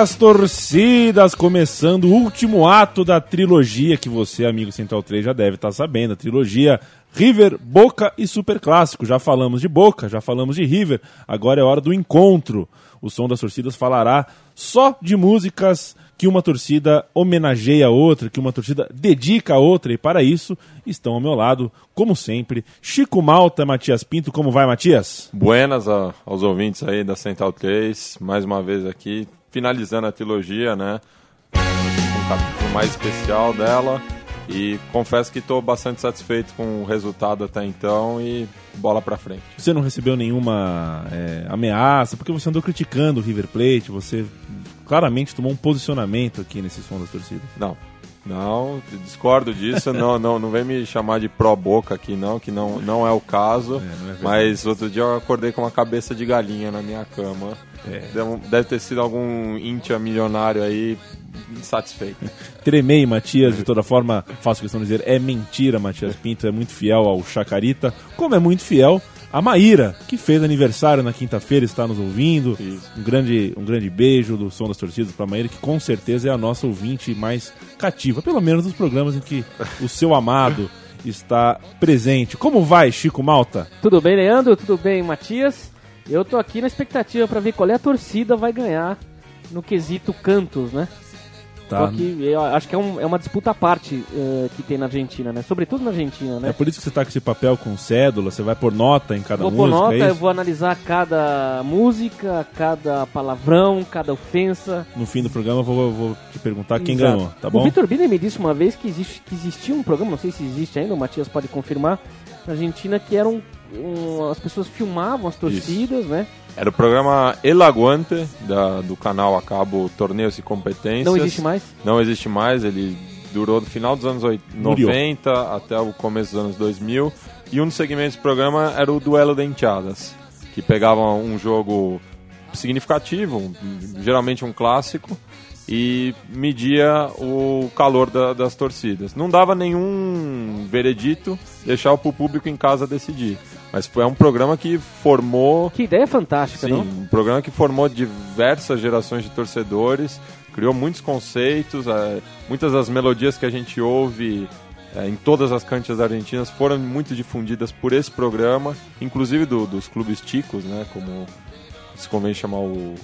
Das torcidas, começando o último ato da trilogia que você, amigo Central 3, já deve estar sabendo. A trilogia River, Boca e Super Clássico. Já falamos de Boca, já falamos de River, agora é hora do encontro. O Som das Torcidas falará só de músicas que uma torcida homenageia a outra, que uma torcida dedica a outra, e para isso estão ao meu lado, como sempre, Chico Malta, Matias Pinto. Como vai, Matias? Buenas a- aos ouvintes aí da Central 3, mais uma vez aqui, finalizando a trilogia, né? Um capítulo mais especial dela. E confesso que estou bastante satisfeito com o resultado até então e bola pra frente. Você não recebeu nenhuma é, ameaça, porque você andou criticando o River Plate, você claramente tomou um posicionamento aqui nesse som das torcidas. Não, não, discordo disso, não, não, não vem me chamar de pró-boca aqui não, que não, não é o caso. é verdade. mas outro dia eu acordei com uma cabeça de galinha na minha cama. É. Deve- Deve ter sido algum íntia milionário aí insatisfeito. Tremei, Matias, de toda forma, faço questão de dizer, é mentira, Matias Pinto é muito fiel ao Chacarita, como é muito fiel a Maíra, que fez aniversário na quinta-feira, está nos ouvindo. Isso. Um grande, um grande beijo do som das torcidas para Maíra, que com certeza é a nossa ouvinte mais cativa, pelo menos nos programas em que o seu amado está presente. Como vai, Chico Malta? Tudo bem, Leandro? Tudo bem, Matias? Eu tô aqui na expectativa pra ver qual é a torcida vai ganhar no quesito cantos, né? Tá. Só que eu acho que é, um- é uma disputa à parte eh, que tem na Argentina, né? Sobretudo na Argentina, É né? por isso que você tá com esse papel com cédula, você vai pôr nota em cada Vou pôr música, nota, é eu isso? vou analisar cada música, cada palavrão, cada ofensa. No fim do programa eu vou, eu vou te perguntar quem Exato. ganhou, tá O bom? Vitor Biner me disse uma vez que, existe, que existia um programa, não sei se existe ainda, o Matias pode confirmar, na Argentina, que eram. um- as pessoas filmavam as torcidas, né? Era o programa El Aguante, da, do canal a cabo Torneios e Competências. Não existe mais. Não existe mais, ele durou do final dos anos oit- Murió. 90 até o começo dos anos 2000. E um dos segmentos do programa era o Duelo de Enteadas, que pegava um jogo significativo, um- geralmente um clássico, e media o calor da- das torcidas. Não dava nenhum veredito, deixava para o público em casa decidir. Mas foi um programa que formou Que ideia fantástica, Sim, não? um programa que formou diversas gerações de torcedores, criou muitos conceitos, eh, muitas das melodias que a gente ouve eh, em todas as cantias argentinas foram muito difundidas por esse programa, inclusive do- dos clubes ticos, né, como se convém chamar o- o-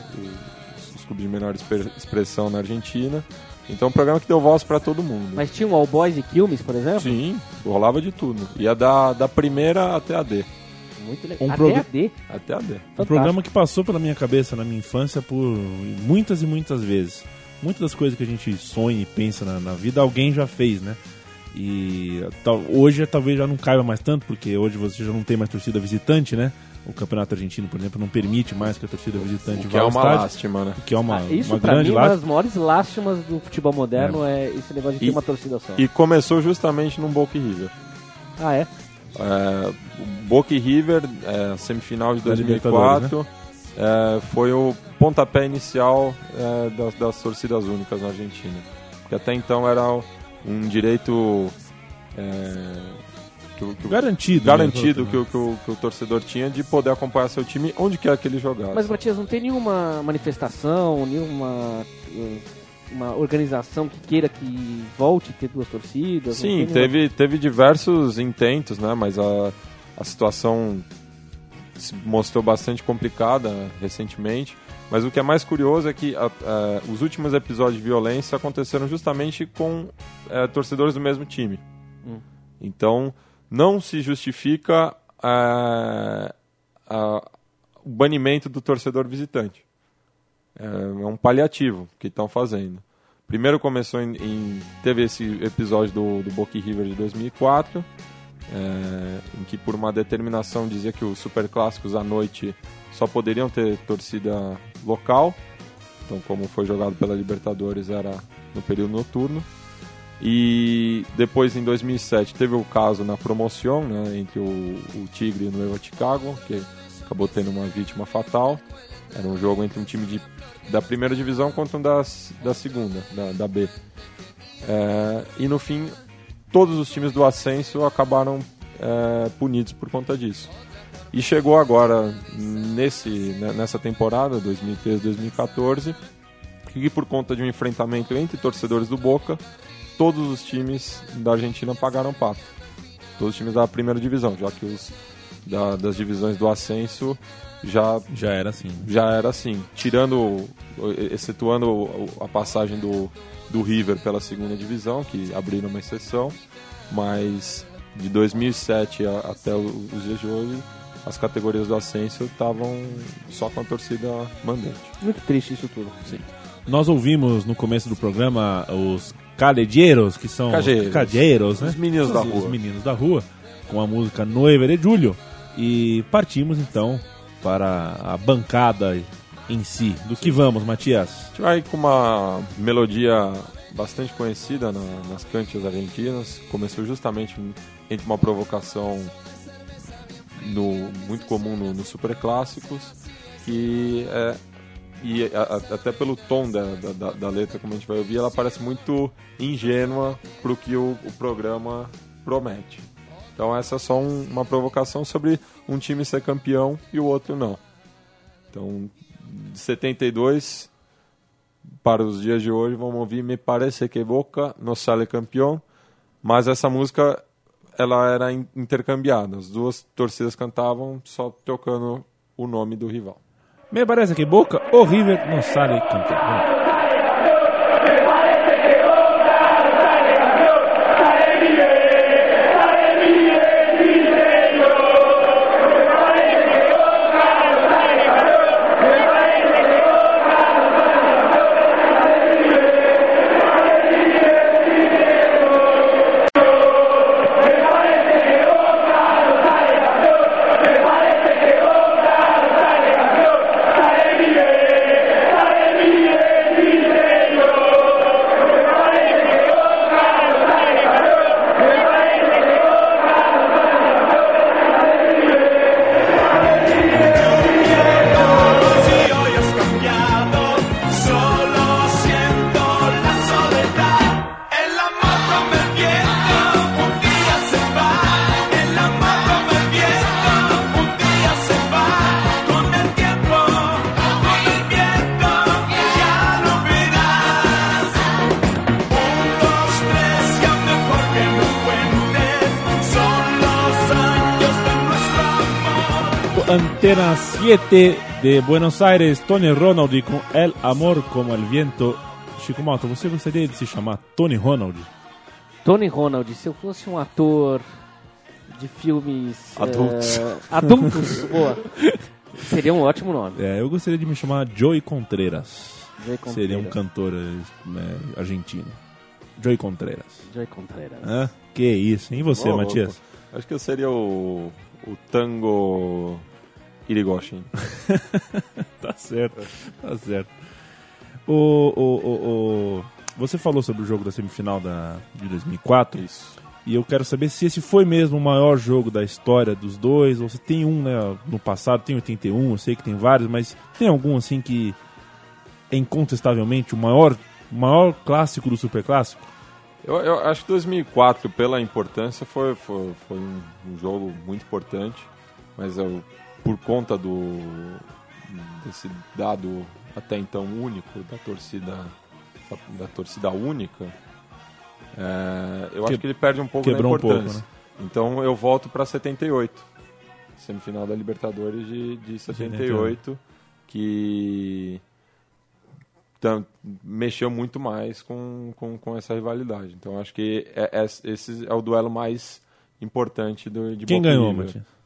os clubes de menor expressão na Argentina. Então, um programa que deu voz para todo mundo. Mas tinha um All Boys e Quilmes, por exemplo? Sim, rolava de tudo. Ia da, da primeira até a D. Muito legal. Um Até progra- a D. Até a D. Um Fantástico. programa que passou pela minha cabeça na minha infância por muitas e muitas vezes. Muitas das coisas que a gente sonha e pensa na, na vida, alguém já fez, né? E tal- hoje talvez já não caiba mais tanto, porque hoje você já não tem mais torcida visitante, né? O campeonato argentino, por exemplo, não permite mais que a torcida visitante O que vá é ao uma estádio. lástima, né? que é uma, Ah, isso uma pra grande mim é uma lástima. das maiores lástimas do futebol moderno é, esse negócio de ter E- uma torcida só. E começou justamente num Boca e River. Ah, é? É, o Boca e River, é, semifinal de Da 2004, é, foi o pontapé inicial é, das, das torcidas únicas na Argentina. Porque até então era um direito é, que, o- que o- Garantido. né? garantido que, o- que o, que o torcedor tinha de poder acompanhar seu time onde quer que ele jogasse. Mas, Matias, não tem nenhuma manifestação, nenhuma eh, uma organização que queira que volte a ter duas torcidas? Sim, tem nenhuma- teve, teve diversos intentos, né? Mas a, a situação se mostrou bastante complicada recentemente. Mas o que é mais curioso é que a- a- os últimos episódios de violência aconteceram justamente com eh, torcedores do mesmo time. Então, não se justifica eh, a- o banimento do torcedor visitante. É, é um paliativo que estão fazendo. Primeiro começou em, em- teve esse episódio do, do Boca River de 2004, é, em que por uma determinação dizia que os superclássicos à noite só poderiam ter torcida local. Então, como foi jogado pela Libertadores, era no período noturno. E depois, em 2007, teve o caso na promoção né, entre o, o Tigre e o Nueva Chicago, que acabou tendo uma vítima fatal. Era um jogo entre um time de, da primeira divisão contra um das, da segunda, da, da B. É, e no fim, todos os times do ascenso acabaram é, punidos por conta disso. E chegou agora, nesse, né, nessa temporada, 2013-2014, que por conta de um enfrentamento entre torcedores do Boca, todos os times da Argentina pagaram pato. Todos os times da primeira divisão, já que os da- das divisões do ascenso já Já era assim. já era assim, tirando, excetuando a passagem do, do River pela segunda divisão, que abriram uma exceção, mas de 2007 a- até os dias de hoje, as categorias do ascenso estavam só com a torcida mandante. Muito triste isso tudo. Sim. Nós ouvimos no começo do programa os calejeiros, que são Cajeiros. os cajeiros, né? Os meninos da Os- rua. Os meninos da rua, com a música Noiva de Julio. E partimos então para a bancada em si. Do que vamos, Matias? A gente vai com uma melodia bastante conhecida na- nas cantias argentinas. Começou justamente entre uma provocação no- muito comum no- nos superclássicos, que é, e a- a- até pelo tom da, da- da- letra, como a gente vai ouvir, ela parece muito ingênua para o que o, o programa promete. Então essa é só um- uma provocação sobre um time ser campeão e o outro não. Então, de 72 para os dias de hoje, vamos ouvir Me Parece que Boca no sale campeão, mas essa música ela era in- intercambiada, as duas torcidas cantavam só tocando o nome do rival. Me parece que Boca o River não sale. Antena 7 de Buenos Aires, Tony Ronald com El Amor como el Viento. Chico Malta, você gostaria de se chamar Tony Ronald? Tony Ronald, se eu fosse um ator de filmes Adultos. eh, adultos, boa, seria um ótimo nome. É, eu gostaria de me chamar Joey Contreras. Joey Seria um Contreras. cantor é, argentino. Joey Contreras. Joey Contreras. Hã? Que isso, hein? E você, Matias? louco. Acho que eu seria o, o tango Irigoshin. Tá certo, tá certo. O, o, o, o- Você falou sobre o jogo da semifinal da, de 2004. Isso. E eu quero saber se esse foi mesmo o maior jogo da história dos dois, ou se tem um, né, no passado, tem 81, eu sei que tem vários, mas tem algum assim que é incontestavelmente o maior, maior clássico do super clássico? Eu, eu acho que 2004, pela importância, foi, foi, foi um, um jogo muito importante, mas eu, por conta do desse dado até então único da torcida da, da torcida única, é, eu acho Que- que ele perde um pouco da quebrou um pouco, importância. né? Então eu volto para 78, semifinal da Libertadores de, de 78, que tam- mexeu muito mais com, com, com essa rivalidade. Então acho que é, é- esse é o duelo mais importante do, de Quem Boca ganhou?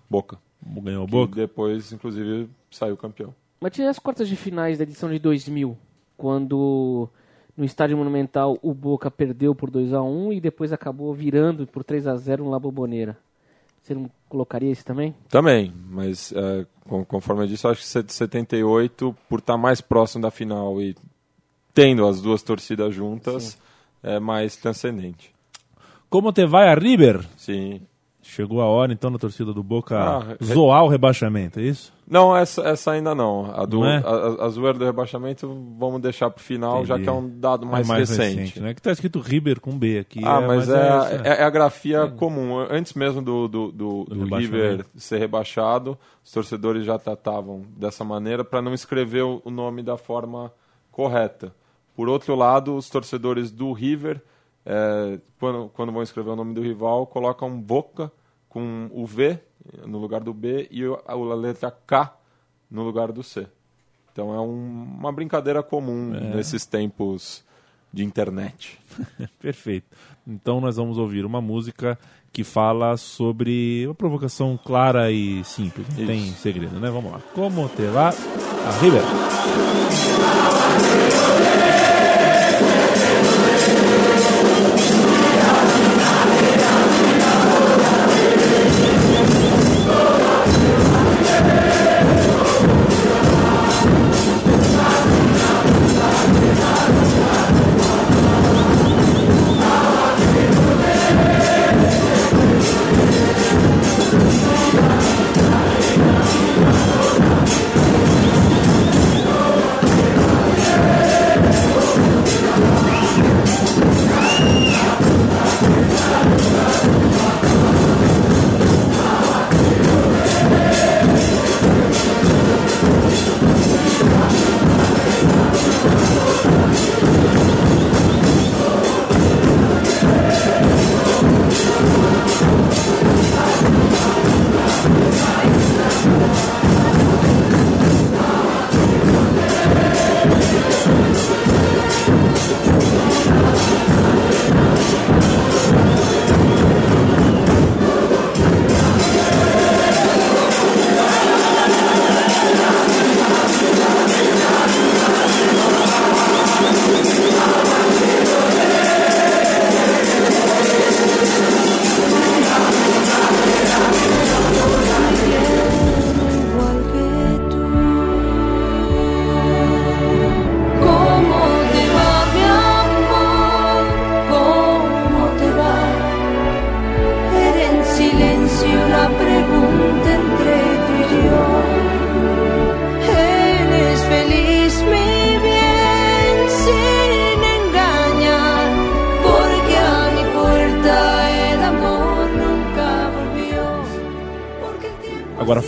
Boca. Ganhou Que boca? depois, inclusive, saiu campeão. Mas tinha as quartas de finais da edição de 2000, quando no Estádio Monumental o Boca perdeu por 2 a 1 e depois acabou virando por 3 a 0 no La Bombonera. Você não colocaria esse também? Também, mas é, conforme eu disse, eu acho que set- 78, por estar mais próximo da final e tendo as duas torcidas juntas, é mais transcendente. Como te vai a River? Sim. Chegou a hora, então, da torcida do Boca Ah, re- zoar o rebaixamento, é isso? Não, essa, essa ainda não. A, do, Não é? a, a- zoeira do rebaixamento vamos deixar pro final, já Entendi. que é um dado mais, é mais recente. recente, né? Que tá escrito River com B aqui. Ah, mas, é, essa. é, é a grafia comum. Antes mesmo do, do, do, do. River ser rebaixado, os torcedores já tratavam dessa maneira para não escrever o o nome da forma correta. Por outro lado, os torcedores do River, é, quando, quando vão escrever o nome do rival, colocam Boca com o V no lugar do B e a, letra K no lugar do C. Então é um- uma brincadeira comum É. nesses tempos de internet. Perfeito. Então nós vamos ouvir uma música que fala sobre uma provocação clara e simples. Não tem segredo, né? Vamos lá. Como te va a River?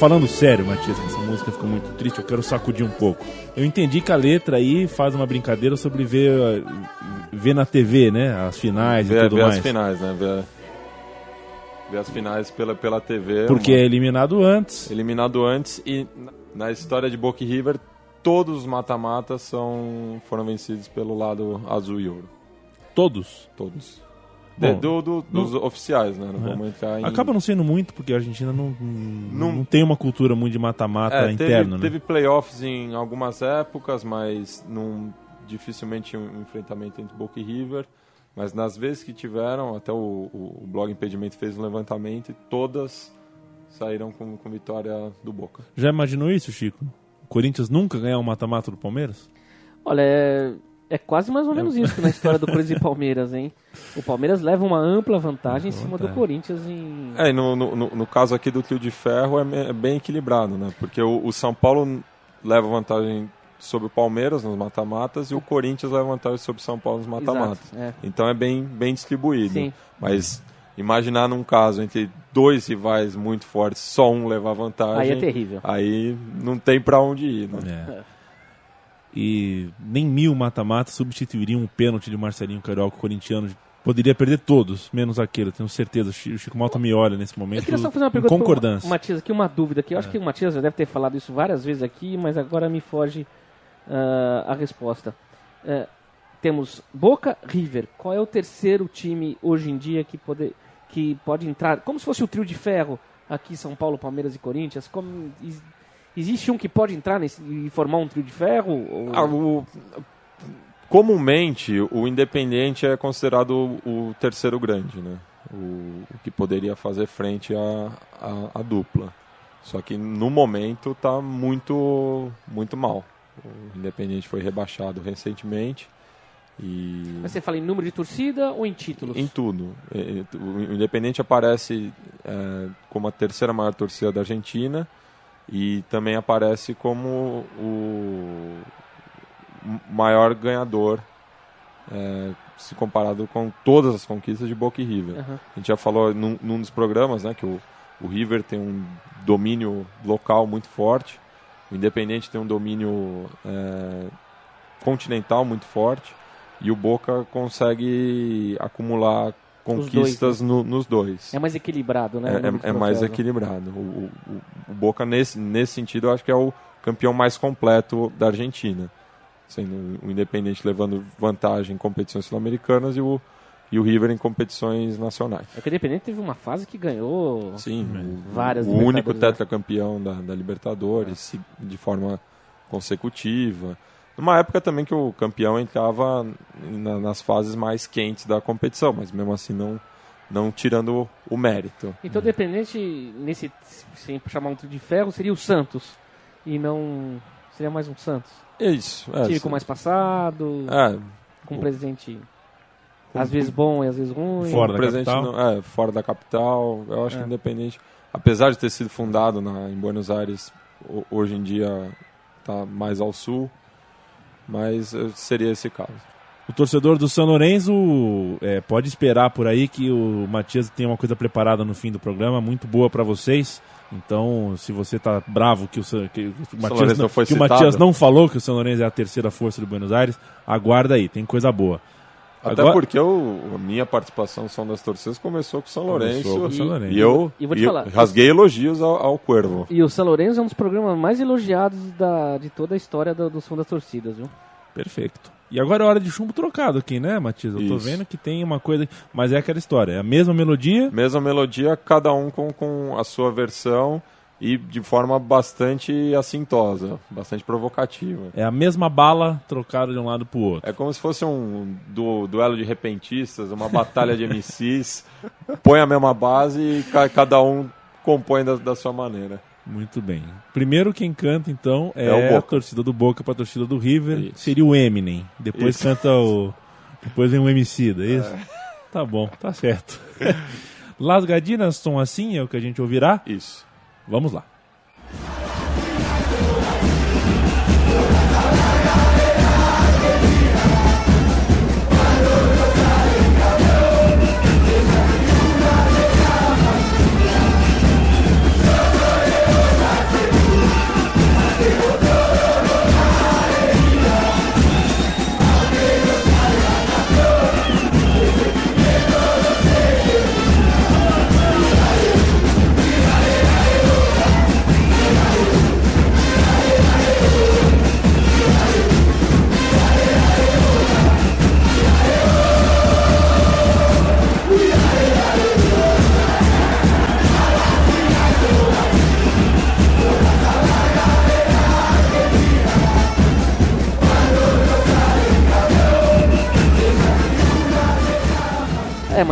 Falando sério, Matias, que essa música ficou muito triste, eu quero sacudir um pouco. Eu entendi que a letra aí faz uma brincadeira sobre ver, ver na TV, né? As finais e ver, tudo ver mais. as finais, né? Ver, ver as finais pela, pela TV. Porque uma- é eliminado antes. eliminado antes e na- história de Boca e River todos os mata-matas foram vencidos pelo lado azul e ouro, Todos. todos. Bom, De- do- do- dos oficiais, né? Não vamos entrar em... Acaba não sendo muito, porque a Argentina não, não, Não- tem uma cultura muito de mata-mata É, interno, teve, né? teve playoffs em algumas épocas, mas num, dificilmente um enfrentamento entre Boca e River. Mas nas vezes que tiveram, até o, o, o blog Impedimento fez um levantamento e todas saíram com, com vitória do Boca. Já imaginou isso, Chico? O Corinthians nunca ganhar um mata-mata do Palmeiras? Olha, é, é quase mais ou menos isso na história do Corinthians e Palmeiras, hein? O Palmeiras leva uma ampla vantagem em cima do. Corinthians em. É, e no, no, no- caso aqui do trio de ferro é, é bem equilibrado, né? Porque o, o São Paulo leva vantagem sobre o Palmeiras nos mata-matas e o Corinthians leva vantagem sobre o São Paulo nos mata-matas. É. Então é bem, bem distribuído. Sim. Mas imaginar num caso entre dois rivais muito fortes, só um levar vantagem. Aí é terrível. Aí não tem pra onde ir, né? É. E nem mil mata-matas substituiriam um pênalti de Marcelinho Carioca, corintiano. Poderia perder todos, menos aquele, eu tenho certeza. O Chi- o Chico Malta me olha nesse momento. Eu queria só fazer uma pergunta concordância. Matias aqui, uma dúvida aqui. Eu acho que o Matias já deve ter falado isso várias vezes aqui, mas agora me foge ah, a resposta. É, temos Boca, River. Qual é o terceiro time hoje em dia que pode, que pode entrar? Como se fosse o trio de ferro aqui São Paulo, Palmeiras e Corinthians. Como, existe um que pode entrar nesse, e formar um trio de ferro? Ou- Ah, o- comumente, o Independente é considerado o, terceiro grande, né? O, o que poderia fazer frente à, dupla. Só que no momento está muito, muito mal. O Independente foi rebaixado recentemente e Mas você fala em número de torcida ou em títulos? em tudo. O Independente aparece é, como a terceira maior torcida da Argentina e também aparece como o maior ganhador é, se comparado com todas as conquistas de Boca e River. Aham. A gente já falou num, num dos programas né, que o, o River tem um domínio local muito forte, o Independente tem um domínio é, continental muito forte e o Boca consegue acumular conquistas no- nos dois. É mais equilibrado, né? É, é- é mais né? equilibrado. O, o- o Boca, nesse, nesse sentido, eu acho que é o campeão mais completo da Argentina. Sendo o Independente levando vantagem em competições sul-americanas e o, e o River em competições nacionais. É que o Independente teve uma fase que ganhou. Sim, Várias o único né? tetracampeão da, da Libertadores se- de forma consecutiva. Numa época também que o campeão entrava na- nas fases mais quentes da competição, mas mesmo assim não, não tirando o mérito. Então, o Independente, nesse, sem chamar um trio de ferro, seria o Santos. E não. Seria mais um Santos. É isso. É, time com mais passado, é, com um presidente às vezes bom e às vezes ruim. Fora da presente capital. no- é, fora da capital. Eu acho É. que Independente, apesar de ter sido fundado na, em Buenos Aires, ho- hoje em dia está mais ao sul, mas eh, seria esse caso. O torcedor do São Lourenço é, pode esperar por aí que o Matias tem uma coisa preparada no fim do programa, muito boa pra vocês. Então, se você tá bravo que o, que o Matias, Lourenço não, que o. Matias não falou que o São Lourenço é a terceira força de Buenos Aires, aguarda aí, tem coisa boa. Até Agora- porque o, a minha participação no Som das Torcidas começou com o São Lourenço. com o São Lourenço. E eu, E vou te e eu falar, rasguei elogios ao, ao Cuervo. E o São Lourenço é um dos programas mais elogiados da, de toda a história do, do som das torcidas, viu? Perfeito. E agora é hora de chumbo trocado aqui, né, Matias? Eu tô Isso. vendo que tem uma coisa. Mas é aquela história, é a mesma melodia. Mesma melodia, cada um com, com a sua versão e de forma bastante assintosa, bastante provocativa. É a mesma bala trocada de um lado pro outro. É como se fosse um du- duelo de repentistas, uma batalha de MCs. Põe a mesma base e ca- cada um compõe da, da sua maneira. Muito bem. Primeiro quem canta, então, é, É o a torcida do Boca pra torcida do River. Isso. Seria o Eminem. Depois Isso. canta o. Depois vem o MC, é isso? Tá bom, tá certo. Las Gadinas são assim, é o que a gente ouvirá. Isso. Vamos lá.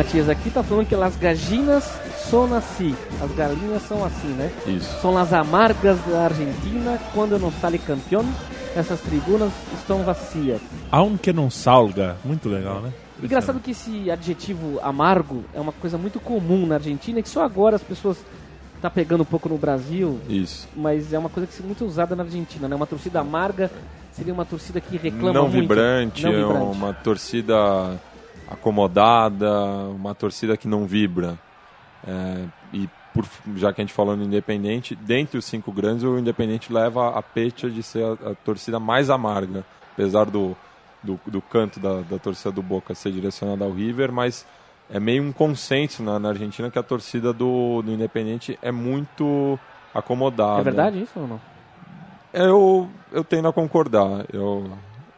Matias, aqui tá falando que as gajinas são assim. As galinhas são assim, né? Isso. São as amargas da Argentina quando não sai campeão. Essas tribunas estão vazias. Aunque não salga. Muito legal, né? Engraçado que esse adjetivo amargo é uma coisa muito comum na Argentina que só agora as pessoas tá pegando um pouco no Brasil, Isso. mas é uma coisa que é muito usada na Argentina, né? Uma torcida amarga seria uma torcida que reclama Não muito. vibrante, Não é vibrante. uma torcida acomodada, uma torcida que não vibra. É, e por, já que a gente falou no Independente, dentre os cinco grandes, o Independente leva a pecha de ser a, a torcida mais amarga, apesar do, do, do canto da, da torcida do Boca ser direcionada ao River, mas é meio um consenso na, na Argentina que a torcida do, do Independente é muito acomodada. É verdade isso ou não? Eu, eu tendo a concordar. Eu,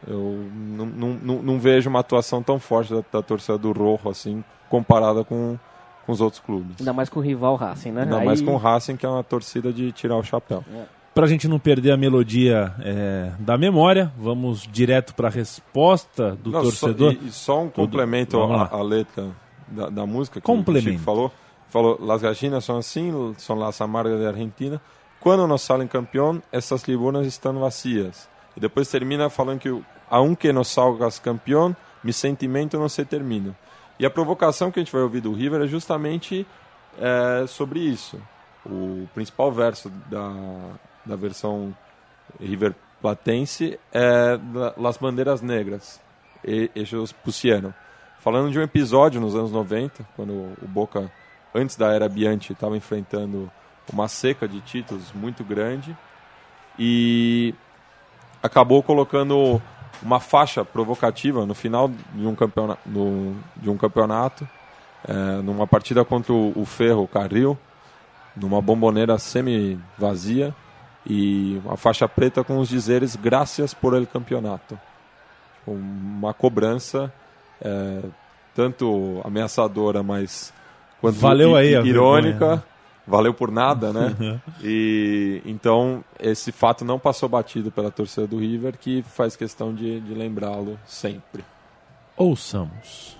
Eu não, não, vejo uma atuação tão forte da, da torcida do Rojo assim, comparada com, com os outros clubes. Ainda mais com o rival Racing, né? Ainda Aí- mais com o Racing, que é uma torcida de tirar o chapéu. Pra gente não perder a melodia é, da memória, vamos direto pra resposta do Não, só- torcedor. e, e só um complemento à, letra da, da música que Complemento. o Chico falou. Falou, las gallinas são assim, são las amargas de Argentina. Quando nos salen campeón, essas tribunas estão vazias. E depois termina falando que, o- aunque nos salgas campeón, mi sentimento não se termina. E a provocação que a gente vai ouvir do River é justamente é, sobre isso. O principal verso da, da versão River Platense é Las Bandeiras Negras, e, eles pusieron. Falando de um episódio nos anos 90, quando o Boca, antes da era Bianchi, estava enfrentando uma seca de títulos muito grande e acabou colocando uma faixa provocativa no final de um campeonato, de um campeonato é, numa partida contra o, o Ferro Carril, numa bomboneira semi-vazia e uma faixa preta com os dizeres graças por el campeonato. Uma cobrança é, tanto ameaçadora, mas quanto Valeu aí irônica. vergonha, né? Valeu por nada, né? e então esse fato não passou batido pela torcida do River, que faz questão de, de lembrá-lo sempre. Ouçamos.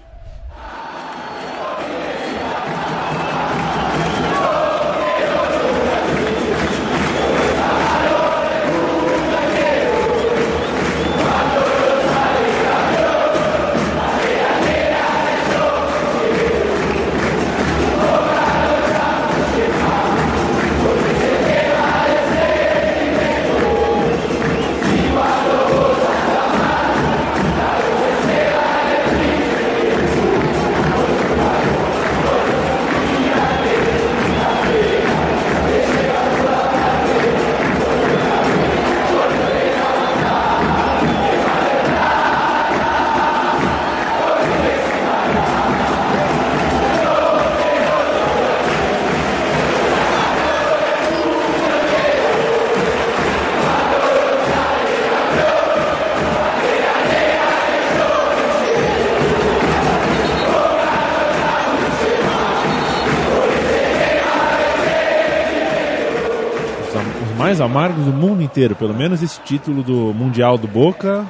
Mais amargos do mundo inteiro, pelo menos esse título do Mundial do Boca,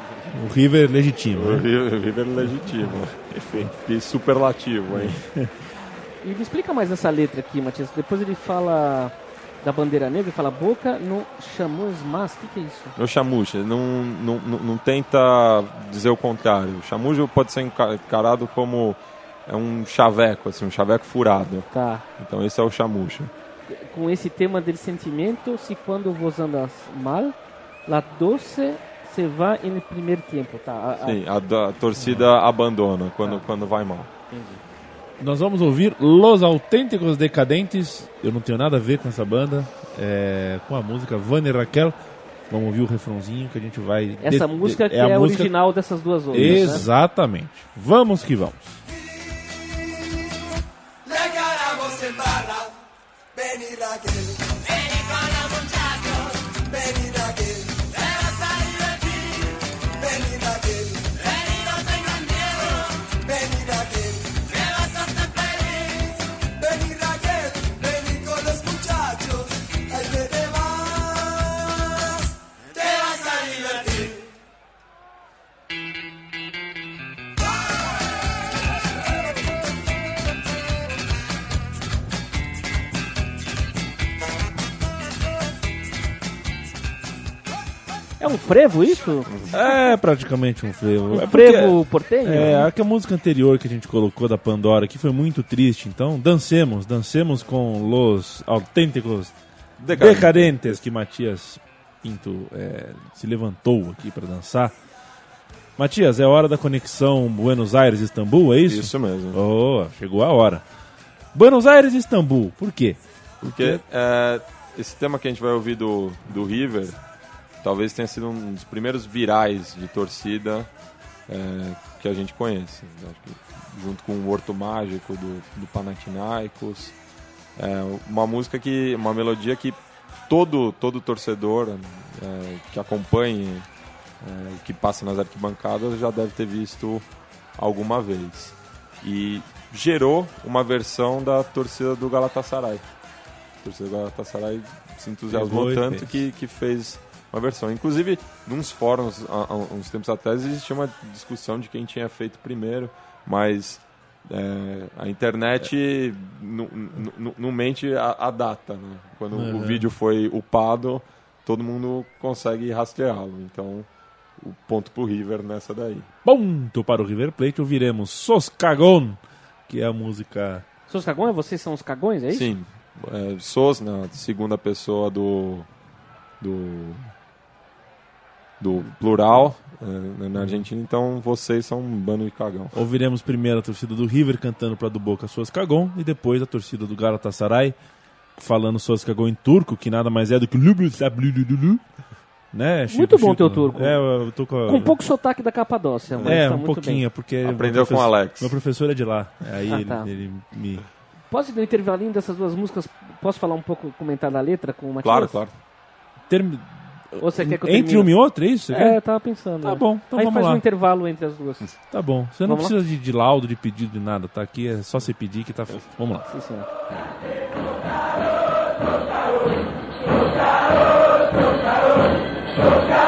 o River legítimo. O Né? River, o River legítimo. Que superlativo, hein? E me explica mais essa letra aqui, Matias. Depois ele fala da bandeira negra, ele fala boca no chamamos mas. O que, que é isso? No chamucho, não, não, não, tenta dizer o contrário. O chamujo pode ser enca- encarado como é um chaveco, assim, um chaveco furado. Tá. Então esse é o chamucho. Com esse tema del sentimento, se quando vos andas mal, la doce se va en el primer tiempo. Tá. a- a- Sim, a, a torcida abandona quando, quando vai mal. entendi. Nós vamos ouvir Los Autênticos Decadentes. Eu não tenho nada a ver com essa banda. é, com a música Vânia e Raquel. Vamos ouvir o refrãozinho que a gente vai. Essa de- música de- que é, a a música- original dessas duas outras. Né? Exatamente. Vamos que vamos. Vení Raquel. Vení con um frevo isso? É praticamente um frevo. Um É porque- frevo portenho? É, a, que a música anterior que a gente colocou da Pandora aqui foi muito triste, então dancemos, dancemos com Los Autênticos Decadente. Decadentes, que Matias Pinto é, se levantou aqui para dançar. Matias, é hora da conexão Buenos Aires-Istambul, é isso? Isso mesmo. Oh, chegou a hora. Buenos Aires-Istambul, por quê? Porque é, esse tema que a gente vai ouvir do, do River talvez tenha sido um dos primeiros virais de torcida é, que a gente conhece. Junto com o Horto Mágico do, do Panathinaikos. É uma música que. uma melodia que todo, todo torcedor é, que acompanhe é, que passa nas arquibancadas já deve ter visto alguma vez. E gerou uma versão da torcida do Galatasaray. A torcida do Galatasaray se entusiasmou tanto que, que fez uma versão. Inclusive, nos fóruns, há, há uns tempos atrás, existia uma discussão de quem tinha feito primeiro, mas é, a internet não- não- mente a, a data. Né? Quando o Uhum. vídeo foi upado, todo mundo consegue rastreá-lo. Então, o ponto pro River nessa daí. Ponto para o River Plate, ouviremos Sos Cagón, que é a música. Seus cagões, vocês são os cagões, é isso? Sim, é, Sos, na segunda pessoa do, do, do plural é, na Argentina, então vocês são um bando de cagão. Ouviremos primeiro a torcida do River cantando para do Boca Sos Cagón e depois a torcida do Galatasaray falando Sos Cagón em turco, que nada mais é do que. Né, Chico, Muito bom Chico? teu turco. É, eu tô com, a- Com um pouco sotaque da Capadócia, mas É, tá um muito pouquinho, bem. porque. Aprendeu com o Alex. Meu professor é de lá. Aí Ah, ele, tá. ele me. Posso, no intervalinho dessas duas músicas, posso falar um pouco, comentar da letra com o Matias? Claro, claro. Termi... Ou você quer que eu Entre uma e outra, é isso? Você É, quer? eu tava pensando. Tá é. bom, então Aí vamos faz lá. um intervalo entre as duas. Sim, Tá bom. Você não Vamos precisa de, de laudo, de pedido, de nada, tá? Aqui é só você pedir que tá. Vamos lá. senhor. Ô,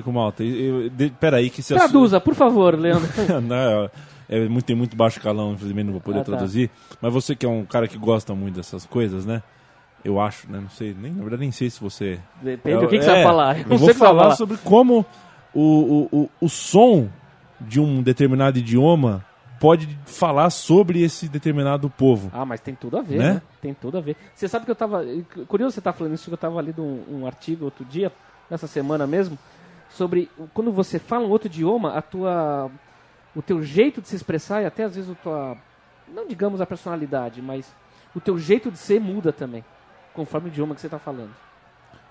Chico Malta, eu, eu, de, peraí que se Traduza, por favor, Leandro. não, é muito, tem muito baixo calão, infelizmente não vou poder Ah, tá. traduzir. Mas você que é um cara que gosta muito dessas coisas, né? Eu acho, né? Não sei, nem, na verdade nem sei se você. Depende Eu- do que, que é, você vai falar. Eu não vou vai falar sobre como o, o, o, o som de um determinado idioma pode falar sobre esse determinado povo. Ah, mas tem tudo a ver, Né? né? Tem tudo a ver. Você sabe que eu tava. Curioso você estar falando isso, que eu tava lendo um, um artigo outro dia, nessa semana mesmo, sobre quando você fala um outro idioma, a tua. O teu jeito de se expressar e até às vezes a tua. Não digamos a personalidade, mas o teu jeito de ser muda também. Conforme o idioma que você está falando.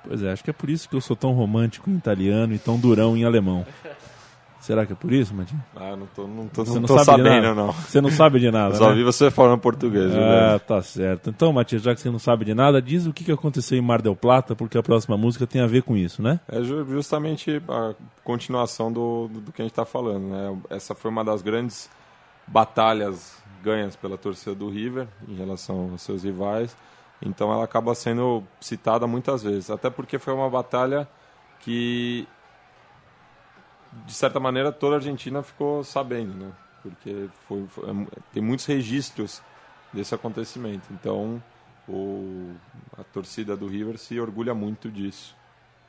Pois é, acho que é por isso que eu sou tão romântico em italiano e tão durão em alemão. Será que é por isso, Madinho? Ah, não tô, não tô, Você não não tô sabe de sabendo, nada? não. Você não sabe de nada, só né? vi você falando português. Ah, velho? tá certo. Então, Matias, já que você não sabe de nada, diz o que que aconteceu em Mar del Plata, porque a próxima música tem a ver com isso, né? É ju- justamente a continuação do, do, do que a gente está falando. Né? Essa foi uma das grandes batalhas ganhas pela torcida do River em relação aos seus rivais. Então ela acaba sendo citada muitas vezes. Até porque foi uma batalha que, de certa maneira, toda a Argentina ficou sabendo. Né? Porque foi, foi- é tem muitos registros desse acontecimento. Então o, a torcida do River se orgulha muito disso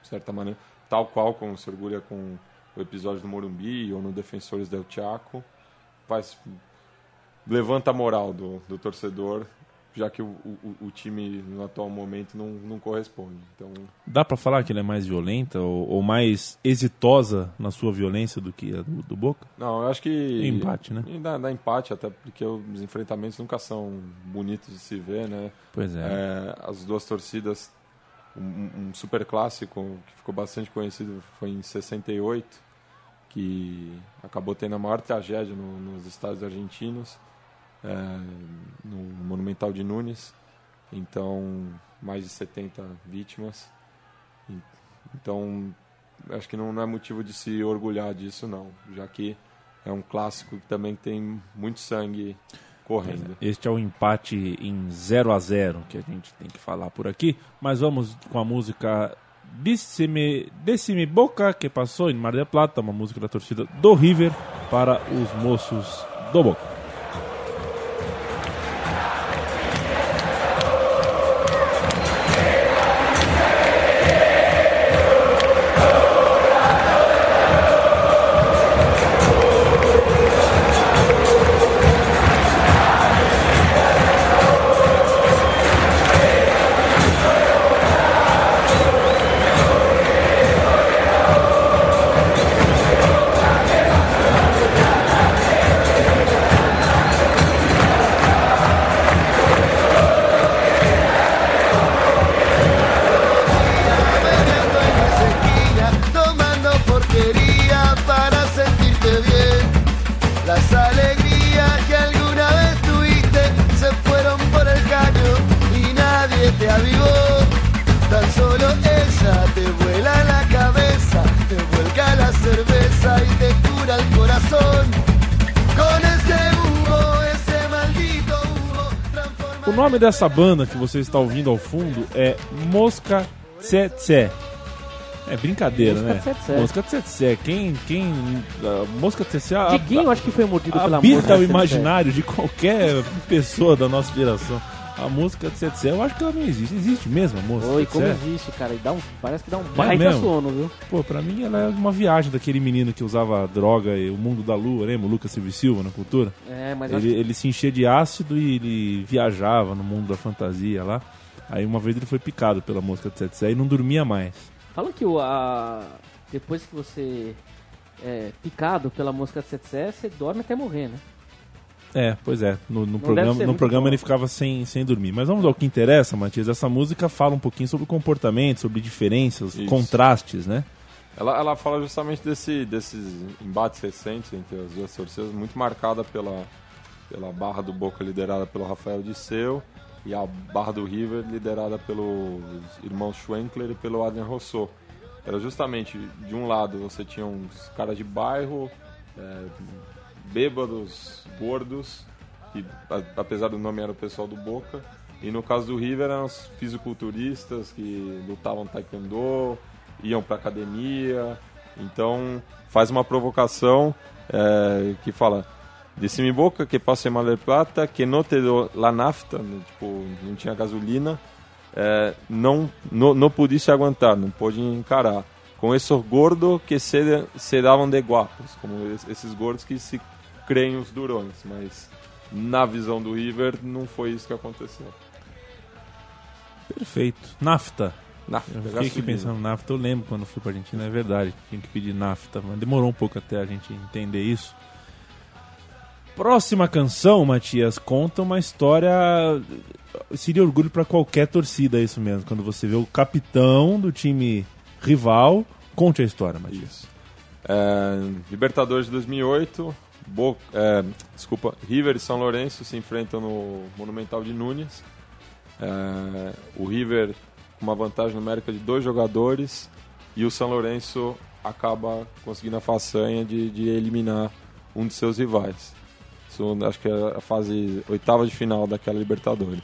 de certa maneira, tal qual como se orgulha com o episódio do Morumbi ou no Defensores del Chaco, faz, levanta a moral do, do torcedor, já que o, o, o time no atual momento não, não corresponde. Então, Dá pra falar que ela é mais violenta ou, ou mais exitosa na sua violência do que a do, do Boca? não, eu acho que Empate, né? E dá, dá empate até porque os enfrentamentos nunca são bonitos de se ver, né? Pois é. É, as duas torcidas, um, um super clássico que ficou bastante conhecido foi em 68, que acabou tendo a maior tragédia no- nos estádios argentinos, no Monumental de Nunes. Então, mais de 70 vítimas. Então, acho que não, não é motivo de se orgulhar disso, não, já que é um clássico que também tem muito sangue correndo. Este é o empate em 0 a 0 que a gente tem que falar por aqui. Mas vamos com a música Disse Boca, que passou em Mar del Plata, uma música da torcida do River para os moços do Boca. Dessa banda que você está ouvindo ao fundo é Mosca Tsetse. É brincadeira, Mosca né? Tsetse. Mosca Tsetse. Quem. quem a Mosca Tsetse a- Diguinho, acho que foi mordido pela habita música. o imaginário de qualquer pessoa da nossa geração. A música Tsetse, eu acho que ela não existe. Existe mesmo a música Oi, como existe, cara. E dá um, parece que dá um baita mesmo? sono, viu? Pô, pra mim ela é uma viagem daquele menino que usava droga e o mundo da lua, lembra? O Lucas Silva Silva na cultura. É, mas Ele, acho ele se enchia de ácido e ele viajava no mundo da fantasia lá. Aí uma vez ele foi picado pela mosca Tsetse e não dormia mais. Falam que o, a, depois que você é picado pela mosca tsetse, você dorme até morrer, né? É, pois é. No, no programa, no programa bom. ele ficava sem, sem dormir. Mas vamos ao que interessa, Matias. Essa música fala um pouquinho sobre comportamento, sobre diferenças, Isso. contrastes, né? Ela, ela fala justamente desse, desses embates recentes entre as duas torcidas, muito marcada pela, pela barra do Boca liderada pelo Rafael Disseu e a barra do River liderada pelos irmãos Schwenkler e pelo Adrian Rousseau. Era justamente, de um lado você tinha uns caras de bairro, é, bêbados, gordos, que a- apesar do nome era o pessoal do Boca, e no caso do River eram os fisiculturistas que lutavam taekwondo, iam pra academia, então faz uma provocação é, que fala mi boca que passe mal de plata, que não te dou la nafta, né, tipo, não tinha gasolina, é, não, não, não pudesse aguentar, não pôde encarar. Com esses gordos que se, se davam de guapos, como es- esses gordos que se creem os durões, mas na visão do River não foi isso que aconteceu. Perfeito. Nafta. Nafta, Eu fiquei aqui pensando nafta. Eu lembro quando fui pra Argentina, é verdade. Tinha que pedir nafta, mas demorou um pouco até a gente entender isso. Próxima canção, Matias, conta uma história. Seria orgulho pra qualquer torcida, isso mesmo. Quando você vê o capitão do time rival, conte a história, Matias. É, Libertadores de 2008, Bo- é, desculpa, River e São Lourenço se enfrentam no Monumental de Nunes. É, o River com uma vantagem numérica de dois jogadores e o São Lourenço acaba conseguindo a façanha de, de eliminar um de seus rivais. Isso acho que é a fase oitava de final daquela Libertadores.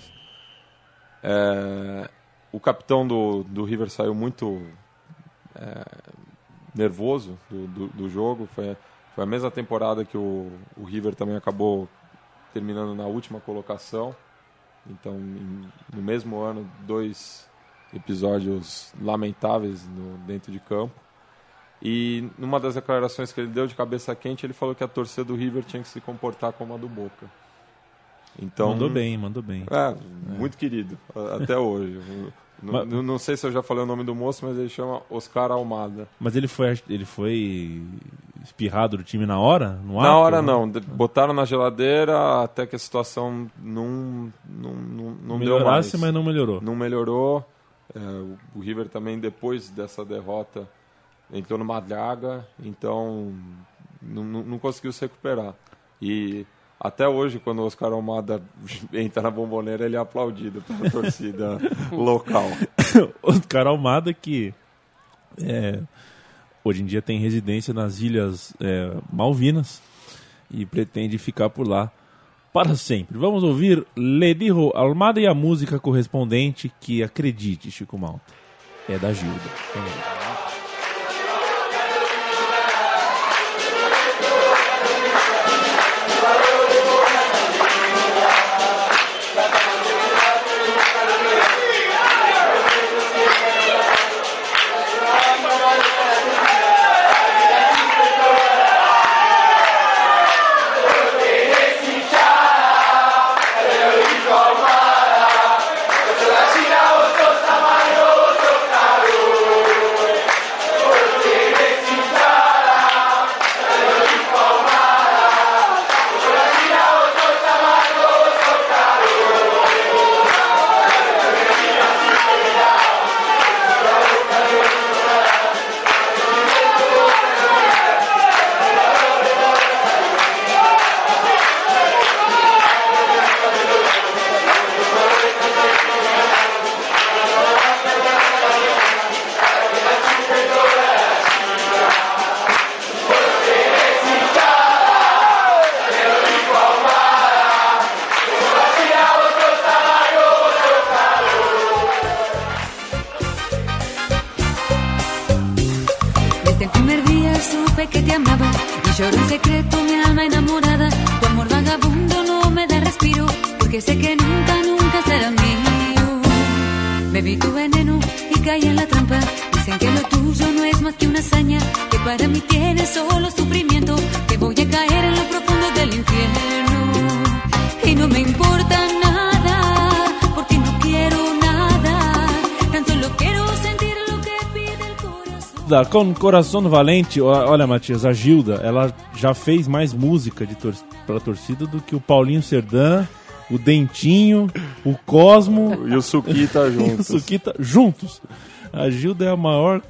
É, o capitão do, do River saiu muito nervoso do, do, do jogo. Foi, foi a mesma temporada que o, o River também acabou terminando na última colocação. Então, em- no mesmo ano, dois episódios lamentáveis no, dentro de campo. E numa das declarações que ele deu de cabeça quente, ele falou que a torcida do River tinha que se comportar como a do Boca. Então, Mandou bem, mandou bem. é, muito querido, até hoje. Não, Mas- não- não sei se eu já falei o nome do moço, mas ele chama Oscar Almada. Mas ele foi, ele foi espirrado do time na hora? No Na ato? hora não, de- botaram na geladeira até que a situação não, não, não, não deu mais. Melhorasse, mas não melhorou. Não melhorou. É, o- River também, depois dessa derrota, entrou numa draga, então não, não não conseguiu se recuperar. E até hoje, quando o Oscar Almada entra na bomboneira, ele é aplaudido pela torcida local. Oscar Almada que é, hoje em dia tem residência nas Ilhas é, Malvinas e pretende ficar por lá para sempre. Vamos ouvir Ledijo Almada e a música correspondente que, acredite, Chico Malta, é da Gilda. Vamos ver. Com Coração Valente, olha, Matias, a Gilda, ela já fez mais música de tor pra torcida do que o Paulinho Serdã, o Dentinho, o Cosmo E o Suquita e o juntos. Suquita juntos. A Gilda é a maior.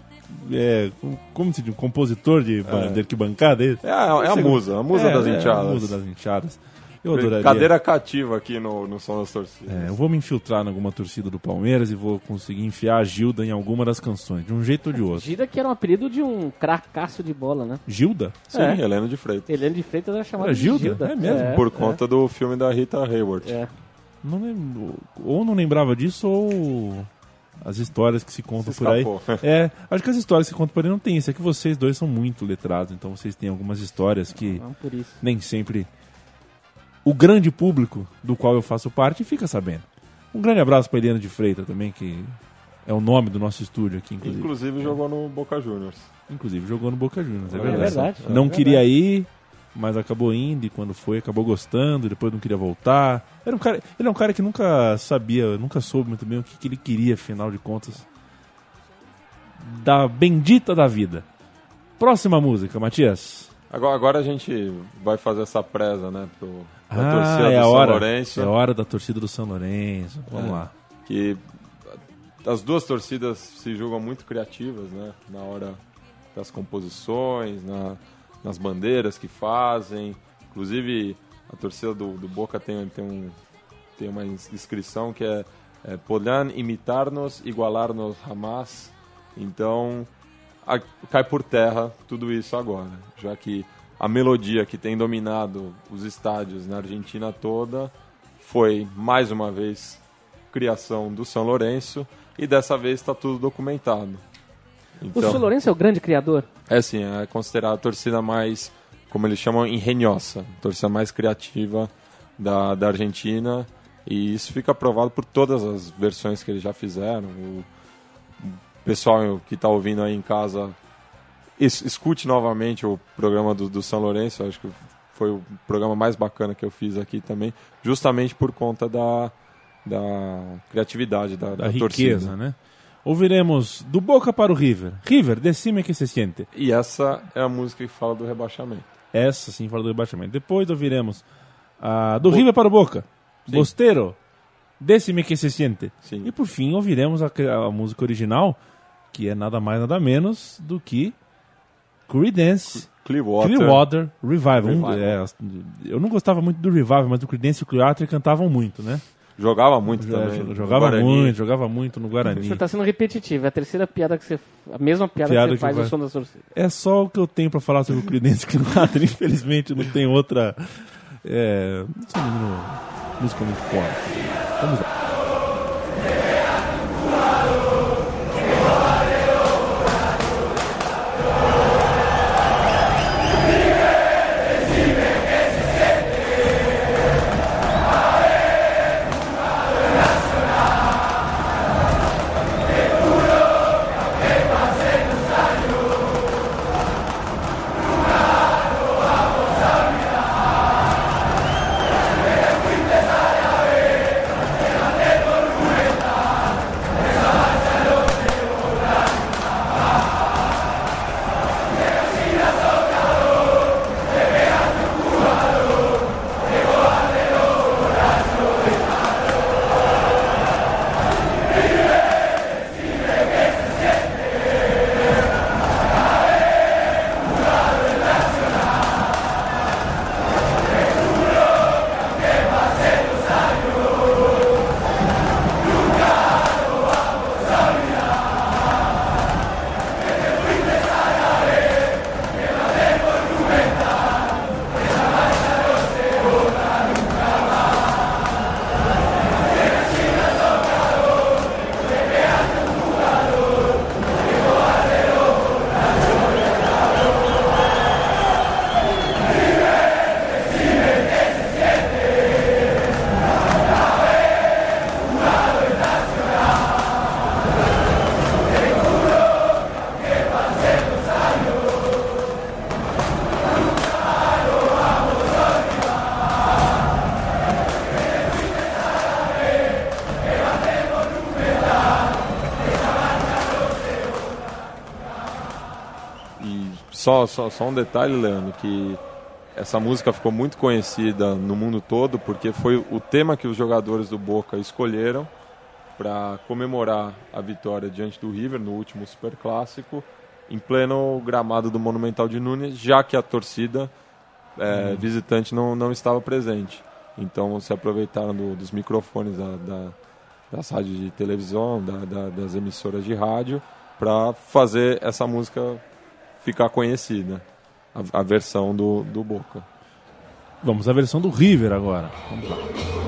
É, como se diz? Compositor de, ban- de arquibancada? É, É a, é a musa, a musa das é, enteadas. a musa das enteadas. Eu adoraria. Cadeira cativa aqui no, no Som das Torcidas. É, eu vou me infiltrar em alguma torcida do Palmeiras e vou conseguir enfiar a Gilda em alguma das canções, de um jeito ou de outro. Gida que era um apelido de um cracaço de bola, né? Gilda? Sim, É. Helena de Freitas. Helena de Freitas era chamada Era de Gilda? Gilda. É mesmo? Por conta do filme da Rita Hayworth. É. Não lembro, ou não lembrava disso ou as histórias que se contam Se por aí. É, acho que as histórias que se contam por aí não tem isso. É que vocês dois são muito letrados, então vocês têm algumas histórias que Não por isso. nem sempre o grande público do qual eu faço parte fica sabendo. Um grande abraço para Eliana de Freitas também, que é o nome do nosso estúdio aqui, inclusive. Inclusive jogou no Boca Juniors. Inclusive jogou no Boca Juniors, é É verdade. verdade. Não É queria ir, mas acabou indo e quando foi acabou gostando, depois não queria voltar. Era um cara, ele é um cara que nunca sabia, nunca soube muito bem o que, que ele queria, afinal de contas, da bendita da vida. Próxima música, Matias. Agora, agora a gente vai fazer essa presa, né? Pro, pra Ah, torcida é do a São hora. Lourenço. É a hora da torcida do São Lourenço. Vamos É. lá. que as duas torcidas se julgam muito criativas, né? Na hora das composições, na- nas bandeiras que fazem. Inclusive, a torcida do, do Boca tem, tem, um, tem uma ins- inscrição que é, é Podrán imitar-nos, igualar-nos jamás. Então, a- cai por terra tudo isso agora, já que a melodia que tem dominado os estádios na Argentina toda foi, mais uma vez, criação do São Lourenço e dessa vez está tudo documentado. O Então, São Lourenço é o grande criador? é assim, é considerada a torcida mais, como eles chamam, engenhosa, a torcida mais criativa da, da Argentina e isso fica provado por todas as versões que eles já fizeram. O, o pessoal que está ouvindo aí em casa, escute novamente o programa do, do São Lourenço, acho que foi o programa mais bacana que eu fiz aqui também, justamente por conta da, da criatividade da, Da da riqueza, torcida. né? Ouviremos do Boca para o River. River, decime que se siente. E essa é a música que fala do rebaixamento. Essa sim fala do rebaixamento. Depois ouviremos a do River para o Boca. Sim. Bosteiro, decime que se siente. Sim. E por fim ouviremos a, a música original, que é nada mais nada menos do que Creedence Clearwater. Clearwater Revival. Um- Revival. é, eu não gostava muito do Revival, mas o Creedence e o Clearwater cantavam muito, né? Jogava muito Já- também. jogava muito, jogava muito no O Guarani. senhor tá sendo repetitivo. É a terceira piada que você. A mesma piada, Piada que que você faz vai- no som da torcida. É só o que eu tenho pra falar sobre o Creedence e Clearwater. Infelizmente não tem outra. É, não sou menino música muito forte. Vamos lá. Só, só, só um detalhe, Leandro, que essa música ficou muito conhecida no mundo todo porque foi o tema que os jogadores do Boca escolheram para comemorar a vitória diante do River no último Super Clássico, em pleno gramado do Monumental de Nunes, já que a torcida é, visitante não, não estava presente. Então se aproveitaram do- dos microfones da, da- das rádios de televisão, da- da- das emissoras de rádio, para fazer essa música ficar conhecida, a, a versão do, do Boca. Vamos à versão do River agora. Vamos lá.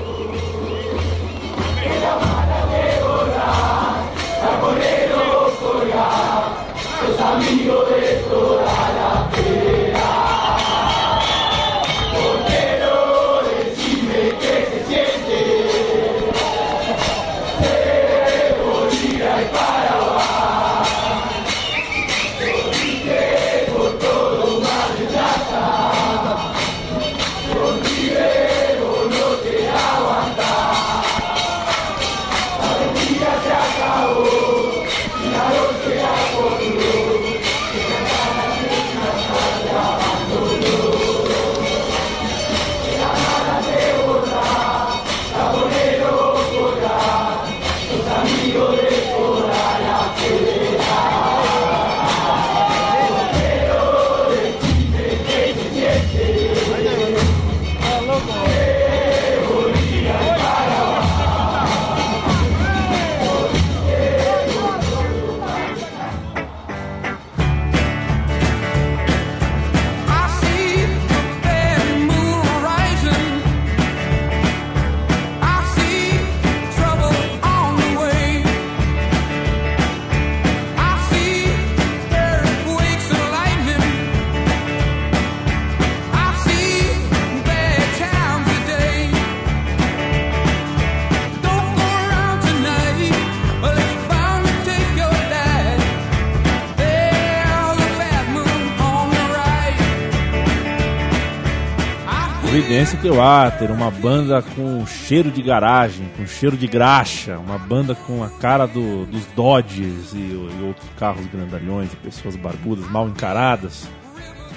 Creedence Clearwater, uma banda com cheiro de garagem, com cheiro de graxa, uma banda com a cara do- dos Dodges e, e outros carros grandalhões e pessoas barbudas mal encaradas.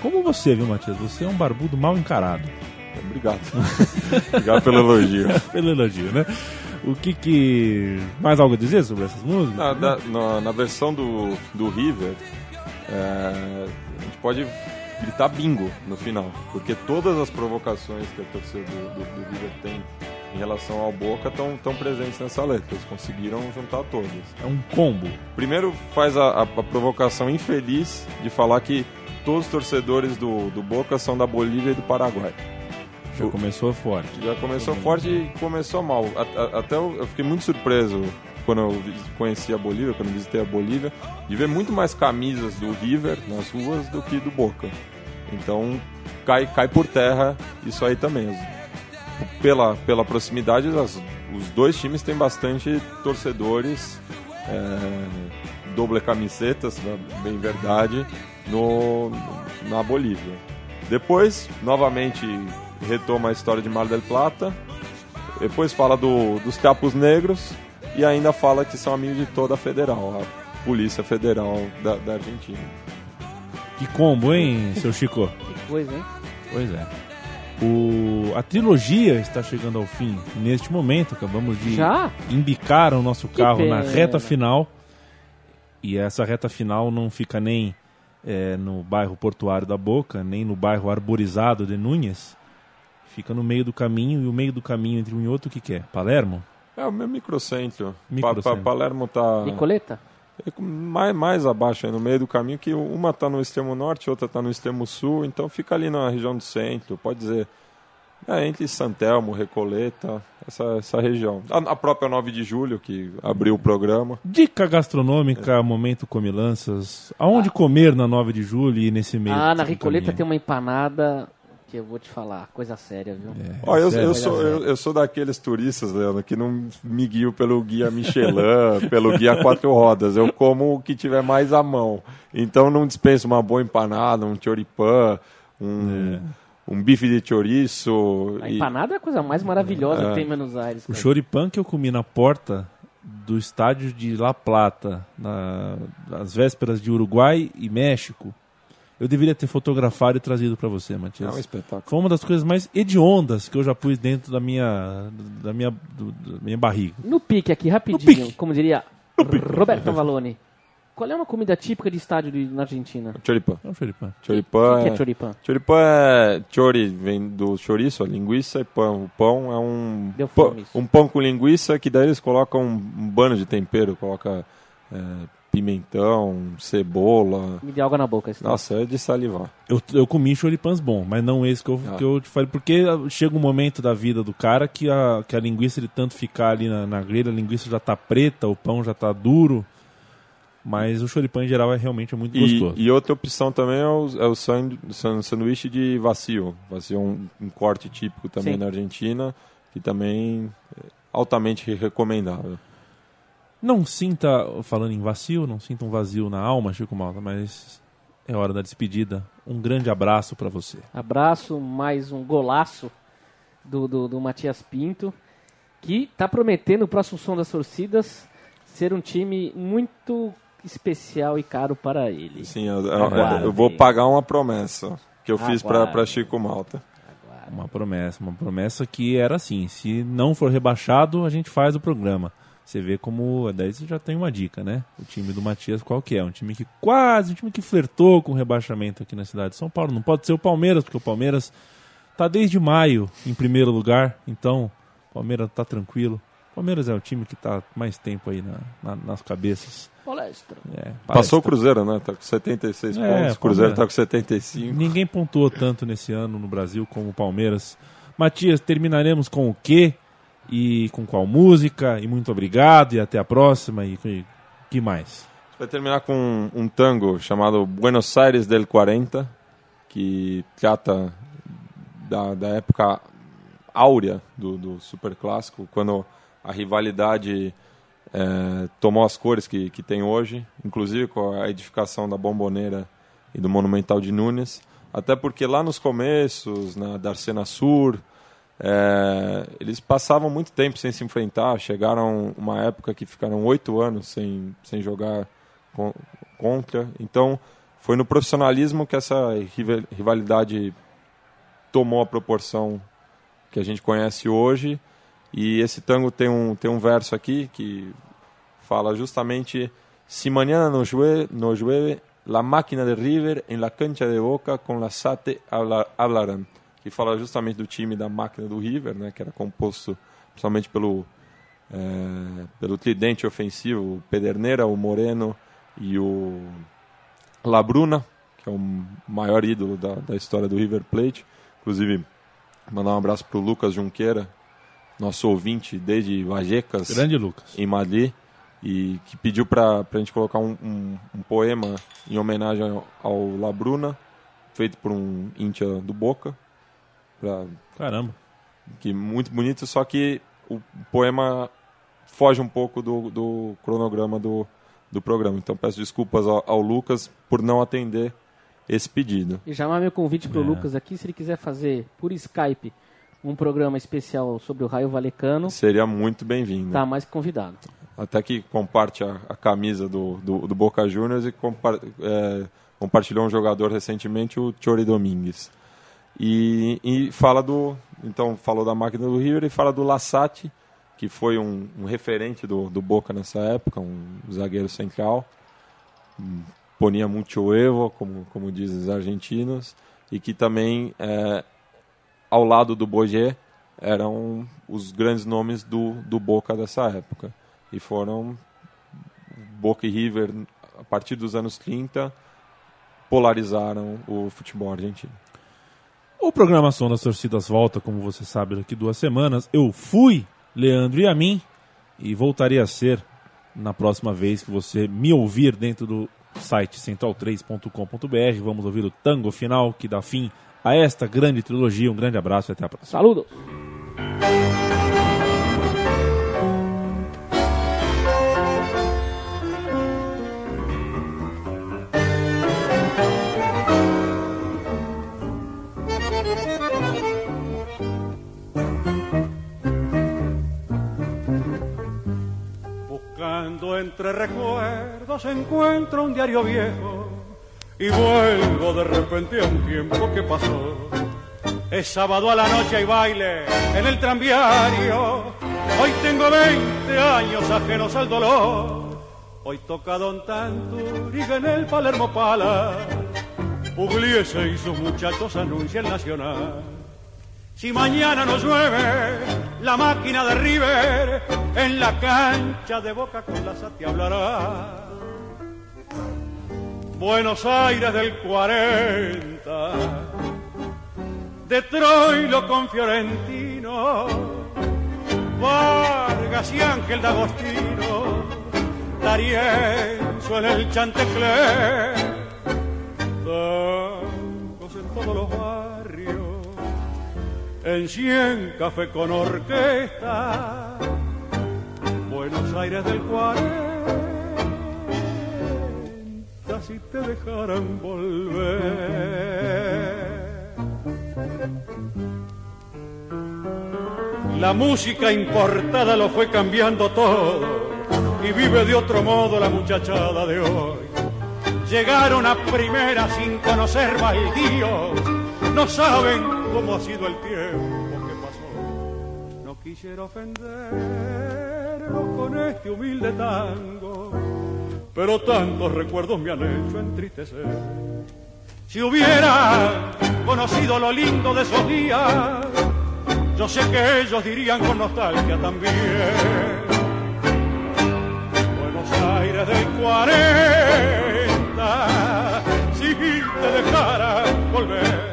Como você, viu, Matias? Você é um barbudo mal encarado. Obrigado. Obrigado pelo elogio. Pelo elogio, né? O que que... Mais algo a dizer sobre essas músicas? Na, na- na- na versão do, do River, é, a gente pode gritar bingo no final, porque todas as provocações que a torcida do, do, do River tem em relação ao Boca estão presentes nessa letra. Eles conseguiram juntar todas. É um combo. Primeiro faz a, a- a provocação infeliz de falar que todos os torcedores do, do Boca são da Bolívia e do Paraguai. Já começou forte. Já começou forte e começou mal. A- Até eu, eu fiquei muito surpreso quando eu conheci a Bolívia, quando visitei a Bolívia, de ver muito mais camisas do River nas ruas do que do Boca. Então cai, cai por terra isso aí também. Pela, pela proximidade, as- os dois times têm bastante torcedores, é, doble camisetas, né, bem verdade, no, na Bolívia. Depois, novamente, retoma a história de Mar del Plata. Depois fala do, dos capos negros e ainda fala que são amigos de toda a federal, a Polícia Federal da, da Argentina. Que combo, hein, seu Chico? Que coisa, hein? Pois é. O, a trilogia está chegando ao fim neste momento. Acabamos de Já? embicar o nosso carro na reta final. E essa reta final não fica nem eh, no bairro portuário da Boca, nem no bairro arborizado de Núñez. Fica no meio do caminho, e o meio do caminho entre um e outro, o que, que é? Palermo? É o meu microcentro. Microcentro. Pa, pa, Palermo tá Nicoleta? É mais, mais abaixo, aí, no meio do caminho, que uma tá no extremo norte, outra tá no extremo sul, então fica ali na região do centro, pode dizer. É, entre Santelmo, Recoleta, essa, essa região. A, a própria 9 de julho, que abriu o programa. Dica gastronômica, momento comilanças. Aonde comer na 9 de julho e nesse meio Ah, na do Ricoleta caminho? tem uma empanada que eu vou te falar, coisa séria, viu? É, Ó, eu, eu, sou, eu, eu sou daqueles turistas, Leandro, que não me guio pelo guia Michelin, pelo guia quatro rodas. Eu como o que tiver mais à mão. Então não dispenso uma boa empanada, um choripã, um, um bife de chouriço. A e- empanada é a coisa mais maravilhosa que tem em Buenos Aires. O cara. choripan que eu comi na porta do estádio de La Plata, na- nas vésperas de Uruguai e México, eu deveria ter fotografado e trazido para você, É Matias. um espetáculo. Foi uma das coisas mais hediondas que eu já pus dentro da minha, da minha, do- da minha barriga. No pique aqui, rapidinho, pique. como diria Roberto Valone. Qual é uma comida típica de estádio de- na Argentina? Choripã. É um choripan. Choripã O que é... é choripan? Choripã é... Chori vem do chouriço, linguiça, e pão. O pão é um... Deu pão- um pão com linguiça, que daí eles colocam um, um bando de tempero. Coloca é, pimentão, cebola... Me deu água na boca. Esse Nossa, é de salivar. Eu, eu comi choripãs bom, mas não esse que eu, Ah. que eu te falei. Porque chega um momento da vida do cara que a, que a linguiça, de tanto ficar ali na, na grelha, a linguiça já tá preta, o pão já tá duro. Mas o choripan em geral é realmente muito gostoso. E, e outra opção também é o, é o san- san- sanduíche de vacío. Vacío é um, um corte típico também Sim. na Argentina, que também é altamente recomendável. Não sinta, falando em vazio, não sinta um vazio na alma, Chico Malta, mas é hora da despedida. Um grande abraço pra você. Abraço, mais um golaço do, do, do Matias Pinto, que está prometendo o próximo som das torcidas ser um time muito especial e caro para ele. Sim, eu, eu- eu vou pagar uma promessa que eu fiz para. Chico Malta. Uma promessa, uma promessa que era assim: se não for rebaixado, a gente faz o programa. Você vê como. Daí você já tem uma dica, né? O time do Matias, qual que é? Um time que quase, um time que flertou com o rebaixamento aqui na cidade de São Paulo. Não pode ser o Palmeiras, porque o Palmeiras tá desde maio em primeiro lugar, então o Palmeiras tá tranquilo. O Palmeiras é o time que tá mais tempo aí na- na- nas cabeças. Palestra. É, Passou o. Cruzeiro, né? Tá com 76 É, pontos, o Cruzeiro tá com 75. Ninguém pontuou tanto nesse ano no Brasil como o Palmeiras. Matias, terminaremos com o quê? E com qual música? E muito obrigado e até a próxima. E e que mais? Vai terminar com um, um tango chamado Buenos Aires del 40, que trata da, da época áurea do, do Super Clássico, quando a rivalidade eh, tomou as cores que, que tem hoje, inclusive com a edificação da Bomboneira e do Monumental de Nunes. Até porque lá nos começos, na Darcena Sur, eh, eles passavam muito tempo sem se enfrentar. Chegaram uma época que ficaram oito anos sem, sem jogar con- contra. Então, foi no profissionalismo que essa rival- rivalidade tomou a proporção que a gente conhece hoje. E esse tango tem um, tem um verso aqui que fala justamente: Se mañana no llueve, no La Máquina de River em la cancha de Boca com la Sate habla- hablarán, que fala justamente do time da máquina do River, né, que era composto principalmente pelo é, pelo tridente ofensivo, o Pederneira, o Moreno e o Labruna, que é o maior ídolo da, da história do River Plate. Inclusive, mandar um abraço para o Lucas Junqueira, nosso ouvinte desde Vajecas, Grande Lucas. em Madrid, e que pediu para a gente colocar um, um- um poema em homenagem ao, ao Labruna, feito por um íntia do Boca, pra, Caramba. que muito bonito, só que o poema foge um pouco do, do cronograma do, do programa. Então peço desculpas ao, ao Lucas por não atender esse pedido. E chamar meu convite pro É. Lucas aqui, se ele quiser fazer por Skype um programa especial sobre o Raio Valecano, Seria muito bem-vindo. tá mais que convidado. Até que comparte a, a camisa do, do, do Boca Juniors e compa- é, compartilhou um jogador recentemente, o Chori Domingues. E, e fala do. Então, falou da máquina do River e fala do Lassati, que foi um, um referente do, do Boca nessa época, um zagueiro central. Ponia muito evo, como, como dizem os argentinos, e que também, é, ao lado do Bogé, eram os grandes nomes do, do Boca dessa época. E foram Boca e River, a partir dos anos 30, polarizaram o futebol argentino. O programação das torcidas volta, como você sabe, daqui duas semanas. Eu fui Leandro e a mim e voltarei a ser na próxima vez que você me ouvir dentro do site central3.com.br. Vamos ouvir o tango final que dá fim a esta grande trilogia. Um grande abraço e até a próxima. Saludos! Entre recuerdos encuentro un diario viejo y vuelvo de repente a un tiempo que pasó. Es sábado a la noche hay baile en el tranviario. Hoy tengo 20 años ajenos al dolor. Hoy toca Don Tanturiga en el Palermo Pala. Pugliese y sus muchachos anuncian nacional. Si mañana no llueve, la máquina de River en la cancha de Boca con la Sati hablará. Buenos Aires del 40, de Troilo con Fiorentino, Vargas y Ángel D'Agostino, D'Arienzo en el Chantecler, tangos en todos los barrios en cien café con orquesta, Buenos Aires del 40, si te dejaran volver. La música importada lo fue cambiando todo y vive de otro modo la muchachada de hoy. Llegaron a primera sin conocer baldíos, no saben cómo ha sido el tiempo que pasó. No quisiera ofenderlos con este humilde tango, pero tantos recuerdos me han hecho entristecer. Si hubiera conocido lo lindo de esos días, yo sé que ellos dirían con nostalgia también. Buenos Aires del 40, si te dejara volver.